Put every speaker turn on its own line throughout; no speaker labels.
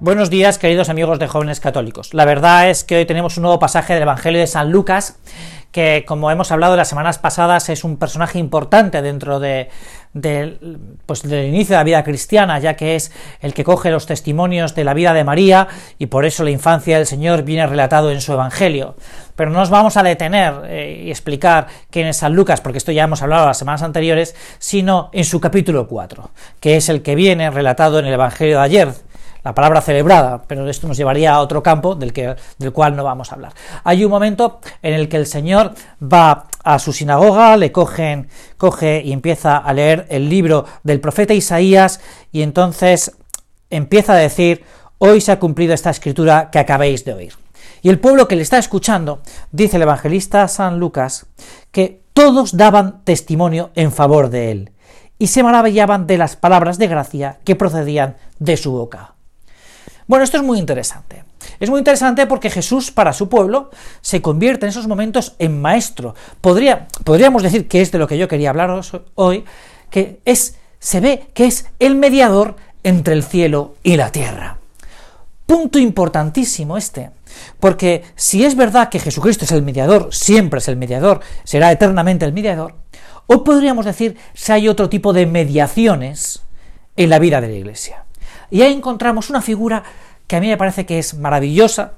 Buenos días, queridos amigos de jóvenes católicos. La verdad es que hoy tenemos un nuevo pasaje del Evangelio de San Lucas, que como hemos hablado las semanas pasadas es un personaje importante dentro de, pues, del inicio de la vida cristiana, ya que es el que coge los testimonios de la vida de María y por eso la infancia del Señor viene relatado en su Evangelio. Pero no nos vamos a detener eh, y explicar quién es San Lucas, porque esto ya hemos hablado las semanas anteriores, sino en su capítulo 4, que es el que viene relatado en el Evangelio de ayer, la palabra celebrada, pero esto nos llevaría a otro campo del, que, del cual no vamos a hablar. Hay un momento en el que el Señor va a su sinagoga, le cogen, coge y empieza a leer el libro del profeta Isaías y entonces empieza a decir, hoy se ha cumplido esta escritura que acabéis de oír. Y el pueblo que le está escuchando, dice el evangelista San Lucas, que todos daban testimonio en favor de él y se maravillaban de las palabras de gracia que procedían de su boca. Bueno, esto es muy interesante. Es muy interesante porque Jesús para su pueblo se convierte en esos momentos en maestro. Podría, podríamos decir que es de lo que yo quería hablaros hoy, que es, se ve que es el mediador entre el cielo y la tierra. Punto importantísimo este, porque si es verdad que Jesucristo es el mediador, siempre es el mediador, será eternamente el mediador, o podríamos decir si hay otro tipo de mediaciones en la vida de la Iglesia. Y ahí encontramos una figura que a mí me parece que es maravillosa,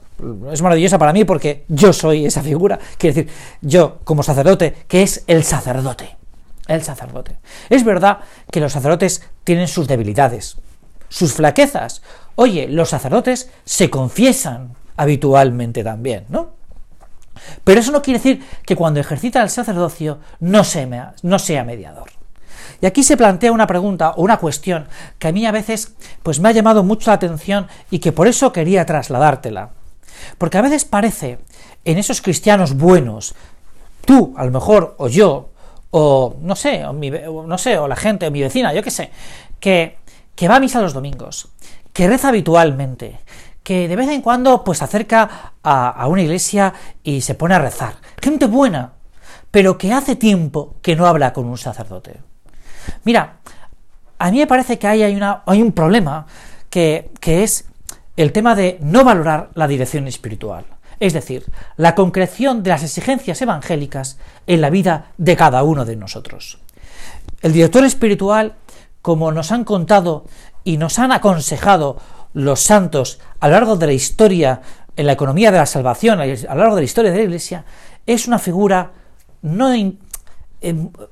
es maravillosa para mí porque yo soy esa figura, quiere decir, yo como sacerdote, que es el sacerdote. El sacerdote. Es verdad que los sacerdotes tienen sus debilidades, sus flaquezas. Oye, los sacerdotes se confiesan habitualmente también, ¿no? Pero eso no quiere decir que cuando ejercita el sacerdocio no sea, no sea mediador. Y aquí se plantea una pregunta o una cuestión que a mí a veces pues me ha llamado mucho la atención y que por eso quería trasladártela. Porque a veces parece en esos cristianos buenos, tú a lo mejor o yo o no sé, o no sé, o la gente o mi vecina, yo qué sé, que que va a misa los domingos, que reza habitualmente, que de vez en cuando pues acerca a una iglesia y se pone a rezar. Gente buena, pero que hace tiempo que no habla con un sacerdote. Mira, a mí me parece que hay, una, hay un problema que es el tema de no valorar la dirección espiritual, es decir, la concreción de las exigencias evangélicas en la vida de cada uno de nosotros. El director espiritual, como nos han contado y nos han aconsejado los santos a lo largo de la historia, en la economía de la salvación, a lo largo de la historia de la Iglesia, es una figura no,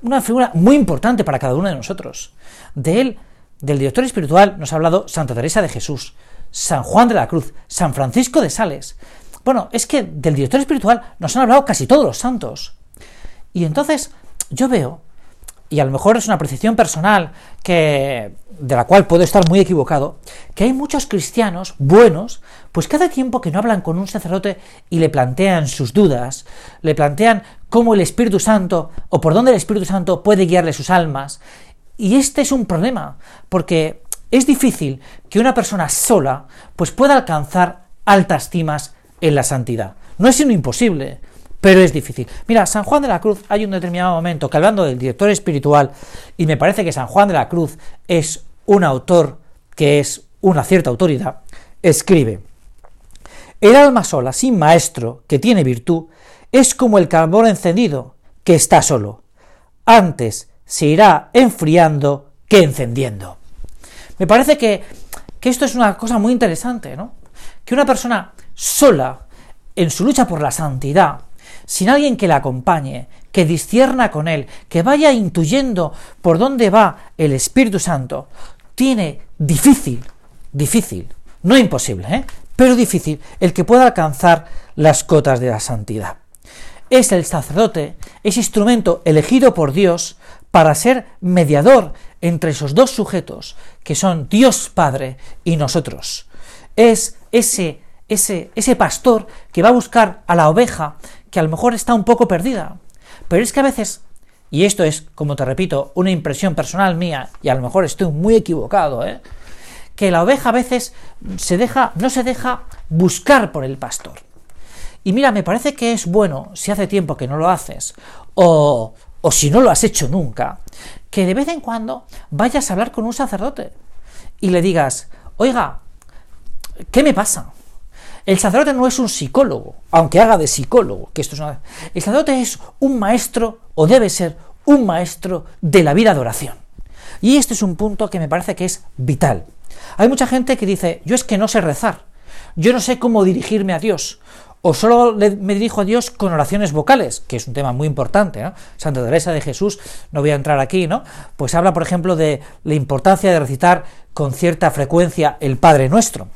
una figura muy importante para cada uno de nosotros. De él, del director espiritual, nos ha hablado Santa Teresa de Jesús, San Juan de la Cruz, San Francisco de Sales. Bueno, es que del director espiritual nos han hablado casi todos los santos. Y entonces yo veo, y a lo mejor es una apreciación personal que de la cual puedo estar muy equivocado, que hay muchos cristianos buenos, pues cada tiempo que no hablan con un sacerdote y le plantean sus dudas, le plantean cómo el Espíritu Santo o por dónde el Espíritu Santo puede guiarle sus almas. Y este es un problema, porque es difícil que una persona sola pues pueda alcanzar altas cimas en la santidad. No es sino imposible, pero es difícil. Mira, San Juan de la Cruz hay un determinado momento que hablando del director espiritual, y me parece que San Juan de la Cruz es un autor que es una cierta autoridad, escribe, el alma sola, sin maestro, que tiene virtud, es como el carbón encendido, que está solo. Antes se irá enfriando que encendiendo. Me parece que, que esto es una cosa muy interesante, ¿no? Que una persona sola, en su lucha por la santidad, sin alguien que la acompañe, que discierna con él, que vaya intuyendo por dónde va el Espíritu Santo, tiene difícil, difícil, no imposible, ¿eh? pero difícil, el que pueda alcanzar las cotas de la santidad es el sacerdote, es instrumento elegido por Dios para ser mediador entre esos dos sujetos, que son Dios Padre y nosotros. Es ese, ese, ese pastor que va a buscar a la oveja que a lo mejor está un poco perdida. Pero es que a veces, y esto es, como te repito, una impresión personal mía, y a lo mejor estoy muy equivocado, ¿eh? que la oveja a veces se deja, no se deja buscar por el pastor. Y mira, me parece que es bueno, si hace tiempo que no lo haces, o, o si no lo has hecho nunca, que de vez en cuando vayas a hablar con un sacerdote y le digas, oiga, ¿qué me pasa? El sacerdote no es un psicólogo, aunque haga de psicólogo, que esto es una... El sacerdote es un maestro, o debe ser un maestro de la vida de oración. Y este es un punto que me parece que es vital. Hay mucha gente que dice, yo es que no sé rezar, yo no sé cómo dirigirme a Dios, o solo me dirijo a Dios con oraciones vocales, que es un tema muy importante. Santa Teresa de Jesús, no voy a entrar aquí, ¿no? Pues habla, por ejemplo, de la importancia de recitar con cierta frecuencia el Padre Nuestro.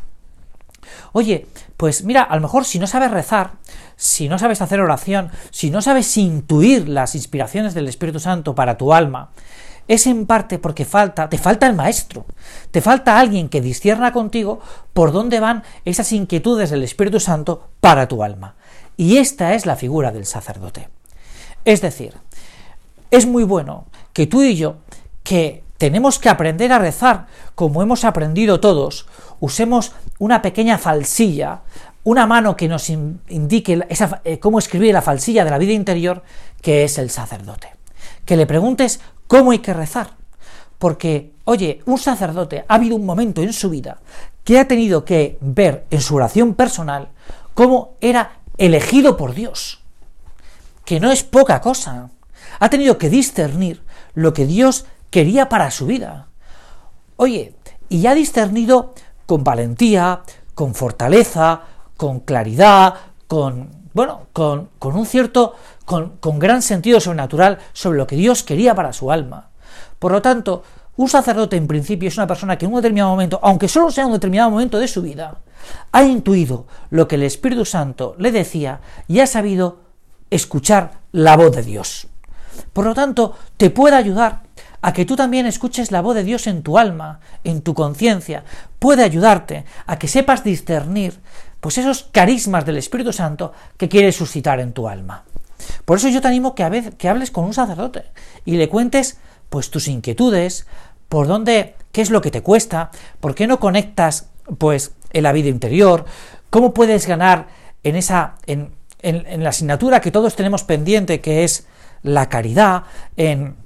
Oye, pues mira, a lo mejor si no sabes rezar, si no sabes hacer oración, si no sabes intuir las inspiraciones del Espíritu Santo para tu alma, es en parte porque falta, te falta el maestro, te falta alguien que discierna contigo por dónde van esas inquietudes del Espíritu Santo para tu alma. Y esta es la figura del sacerdote. Es decir, es muy bueno que tú y yo, que tenemos que aprender a rezar como hemos aprendido todos, usemos una pequeña falsilla, una mano que nos indique eh, cómo escribir la falsilla de la vida interior, que es el sacerdote. Que le preguntes cómo hay que rezar. Porque, oye, un sacerdote ha habido un momento en su vida que ha tenido que ver en su oración personal cómo era elegido por Dios. Que no es poca cosa. Ha tenido que discernir lo que Dios quería para su vida. Oye, y ha discernido con valentía, con fortaleza, con claridad, con, bueno, con, un cierto, con, con gran sentido sobrenatural sobre lo que Dios quería para su alma. Por lo tanto, un sacerdote en principio es una persona que en un determinado momento, aunque solo sea un determinado momento de su vida, ha intuido lo que el Espíritu Santo le decía y ha sabido escuchar la voz de Dios. Por lo tanto, te puede ayudar a que tú también escuches la voz de Dios en tu alma, en tu conciencia, puede ayudarte a que sepas discernir pues esos carismas del Espíritu Santo que quiere suscitar en tu alma. Por eso yo te animo que, a vez, que hables con un sacerdote y le cuentes pues tus inquietudes, por dónde, qué es lo que te cuesta, por qué no conectas pues en la vida interior, cómo puedes ganar en esa en, en la asignatura que todos tenemos pendiente que es la caridad, en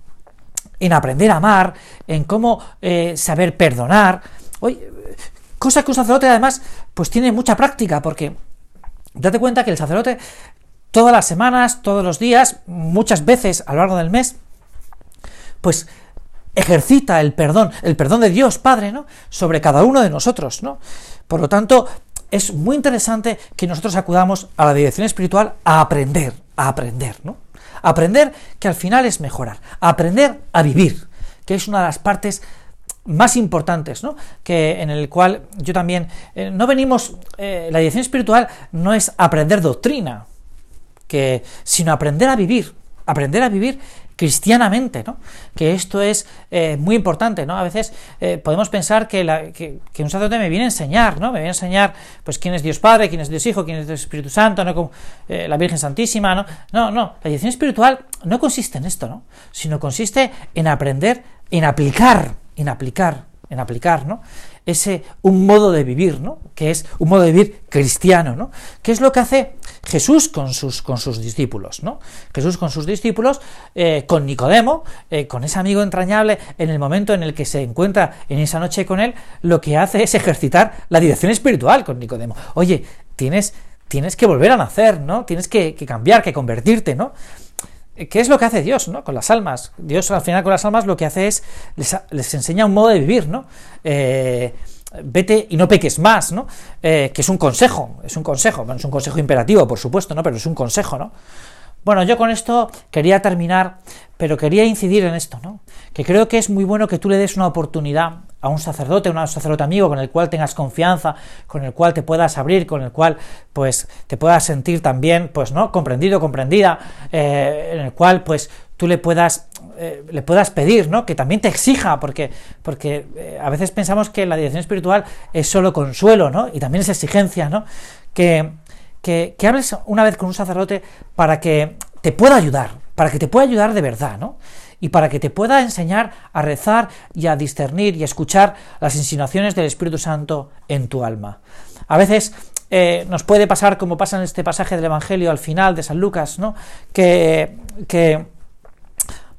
en aprender a amar, en cómo eh, saber perdonar. Oye, cosa que un sacerdote además pues tiene mucha práctica, porque date cuenta que el sacerdote todas las semanas, todos los días, muchas veces a lo largo del mes, pues ejercita el perdón, el perdón de Dios Padre, ¿no? sobre cada uno de nosotros, ¿no? Por lo tanto, es muy interesante que nosotros acudamos a la dirección espiritual a aprender, a aprender, ¿no? Aprender que al final es mejorar. Aprender a vivir, que es una de las partes más importantes, ¿no? Que en el cual yo también eh, no venimos eh, la dirección espiritual no es aprender doctrina, que sino aprender a vivir, aprender a vivir cristianamente, ¿no? Que esto es eh, muy importante, ¿no? A veces eh, podemos pensar que, un sacerdote me viene a enseñar, ¿no? Me viene a enseñar, pues, quién es Dios Padre, quién es Dios Hijo, quién es Dios Espíritu Santo, ¿no? Como, eh, la Virgen Santísima, ¿no? No, no, la dirección espiritual no consiste en esto, ¿no? Sino consiste en aprender, en aplicar, en aplicar, en aplicar, ¿no? ese un modo de vivir, ¿no? Que es un modo de vivir cristiano, ¿no? ¿Qué es lo que hace Jesús con sus, con sus discípulos, ¿no? Jesús con sus discípulos, eh, con Nicodemo, eh, con ese amigo entrañable, en el momento en el que se encuentra en esa noche con él, lo que hace es ejercitar la dirección espiritual con Nicodemo. Oye, tienes, tienes que volver a nacer, ¿no? Tienes que, cambiar, que convertirte, ¿no? ¿Qué es lo que hace Dios ¿no? con las almas? Dios al final con las almas lo que hace es les, enseña un modo de vivir, ¿no? Eh, vete y no peques más, ¿no? Eh, que es un consejo, es un consejo, bueno, es un consejo imperativo, por supuesto, ¿no? Pero es un consejo, ¿no? Bueno, yo con esto quería terminar, pero quería incidir en esto, ¿no? Que creo que es muy bueno que tú le des una oportunidad a un sacerdote, a un sacerdote amigo con el cual tengas confianza, con el cual te puedas abrir, con el cual pues te puedas sentir también, pues, ¿no? Comprendido, comprendida, eh, en el cual pues tú le puedas eh, le puedas pedir, ¿no? Que también te exija, porque, porque eh, a veces pensamos que la dirección espiritual es solo consuelo, ¿no? Y también es exigencia, ¿no? Que, que, hables una vez con un sacerdote para que te pueda ayudar, para que te pueda ayudar de verdad, ¿no? Y para que te pueda enseñar a rezar y a discernir y a escuchar las insinuaciones del Espíritu Santo en tu alma. A veces eh, nos puede pasar como pasa en este pasaje del Evangelio al final de San Lucas, ¿no? Que, que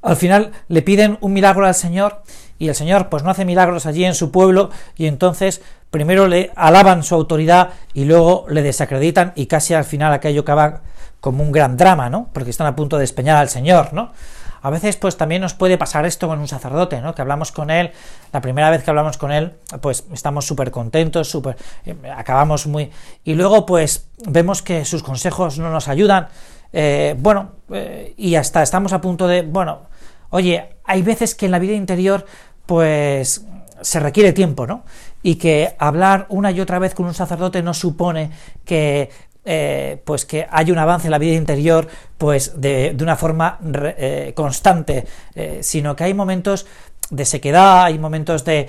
al final le piden un milagro al Señor y el Señor pues no hace milagros allí en su pueblo y entonces primero le alaban su autoridad y luego le desacreditan y casi al final aquello acaba como un gran drama, ¿no? Porque están a punto de despeñar al Señor, ¿no? A veces pues también nos puede pasar esto con un sacerdote, ¿no? Que hablamos con él, la primera vez que hablamos con él, pues estamos súper contentos, súper... Eh, acabamos muy... Y luego pues vemos que sus consejos no nos ayudan, eh, bueno, eh, y hasta estamos a punto de... Bueno, oye, hay veces que en la vida interior pues se requiere tiempo, ¿no? Y que hablar una y otra vez con un sacerdote no supone que eh, pues que hay un avance en la vida interior pues de, una forma eh, constante, eh, sino que hay momentos de sequedad, hay momentos de,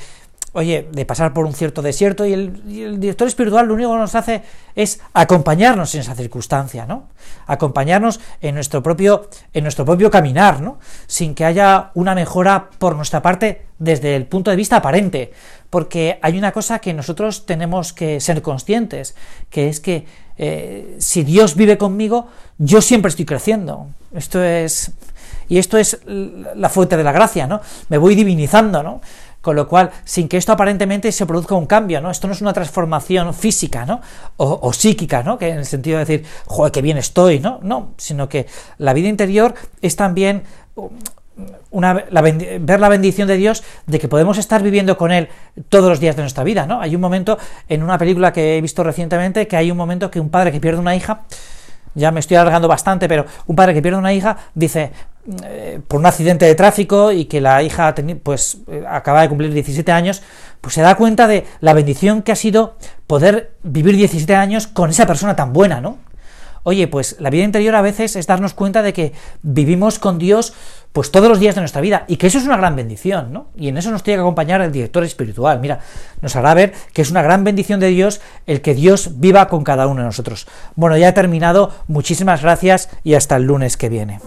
oye, de pasar por un cierto desierto y el, director espiritual lo único que nos hace es acompañarnos en esa circunstancia, ¿no? Acompañarnos en nuestro propio, en nuestro propio caminar, ¿no? Sin que haya una mejora por nuestra parte desde el punto de vista aparente, porque hay una cosa que nosotros tenemos que ser conscientes, que es que eh, si Dios vive conmigo, yo siempre estoy creciendo. Esto es y esto es la fuente de la gracia, ¿no? Me voy divinizando, ¿no? Con lo cual, sin que esto aparentemente se produzca un cambio, ¿no? Esto no es una transformación física, ¿no? O, psíquica, ¿no? Que en el sentido de decir, joder, qué bien estoy, ¿no? No, sino que la vida interior es también una, ver la bendición de Dios de que podemos estar viviendo con Él todos los días de nuestra vida, ¿no? Hay un momento en una película que he visto recientemente que hay un momento que un padre que pierde una hija, ya me estoy alargando bastante, pero un padre que pierde una hija dice, eh, por un accidente de tráfico y que la hija pues eh, acaba de cumplir 17 años, pues se da cuenta de la bendición que ha sido poder vivir 17 años con esa persona tan buena, ¿no? Oye, pues la vida interior a veces es darnos cuenta de que vivimos con Dios pues todos los días de nuestra vida y que eso es una gran bendición, ¿no? Y en eso nos tiene que acompañar el director espiritual. Mira, nos hará ver que es una gran bendición de Dios el que Dios viva con cada uno de nosotros. Bueno, ya he terminado. Muchísimas gracias y hasta el lunes que viene.